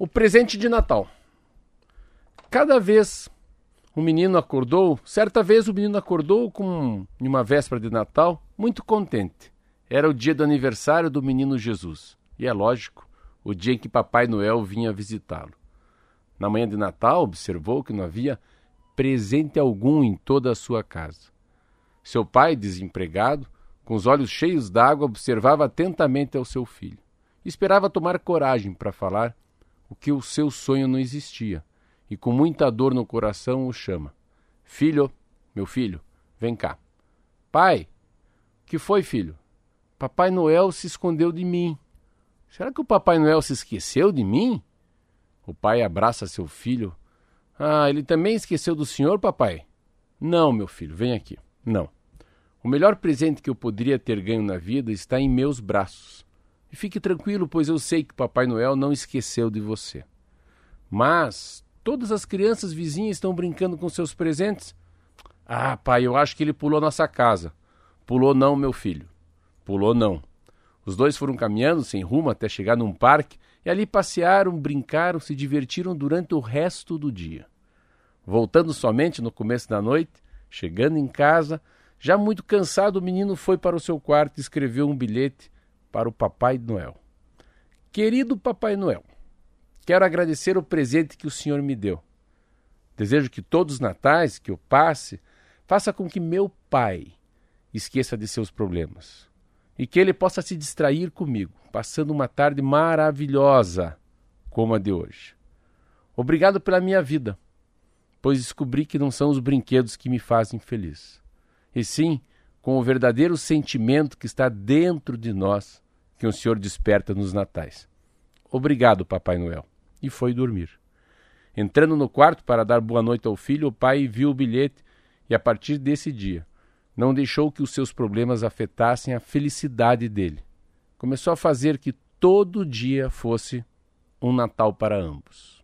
O presente de Natal. Cada vez o menino acordou, certa vez o menino acordou com uma véspera de Natal, muito contente. Era o dia do aniversário do menino Jesus. E é lógico, o dia em que Papai Noel vinha visitá-lo. Na manhã de Natal, observou que não havia presente algum em toda a sua casa. Seu pai, desempregado, com os olhos cheios d'água, observava atentamente ao seu filho. Esperava tomar coragem para falar o que o seu sonho não existia, e com muita dor no coração o chama: Filho, meu filho, vem cá. Pai, que foi, filho? Papai Noel se escondeu de mim. Será que o Papai Noel se esqueceu de mim? O pai abraça seu filho. Ah, ele também esqueceu do senhor, papai? Não, meu filho, vem aqui. Não. O melhor presente que eu poderia ter ganho na vida está em meus braços. E fique tranquilo, pois eu sei que Papai Noel não esqueceu de você. Mas todas as crianças vizinhas estão brincando com seus presentes. Ah, pai, eu acho que ele pulou nossa casa. Pulou não, meu filho. Pulou não. Os dois foram caminhando sem rumo até chegar num parque e ali passearam, brincaram, se divertiram durante o resto do dia. Voltando somente no começo da noite, chegando em casa, já muito cansado, o menino foi para o seu quarto e escreveu um bilhete para o Papai Noel. Querido Papai Noel, quero agradecer o presente que o Senhor me deu. Desejo que todos os natais que eu passe faça com que meu pai esqueça de seus problemas e que ele possa se distrair comigo, passando uma tarde maravilhosa como a de hoje. Obrigado pela minha vida, pois descobri que não são os brinquedos que me fazem feliz, e sim com o verdadeiro sentimento que está dentro de nós que o Senhor desperta nos natais. Obrigado, Papai Noel. E foi dormir. Entrando no quarto para dar boa noite ao filho, o pai viu o bilhete e, a partir desse dia, não deixou que os seus problemas afetassem a felicidade dele. Começou a fazer que todo dia fosse um Natal para ambos.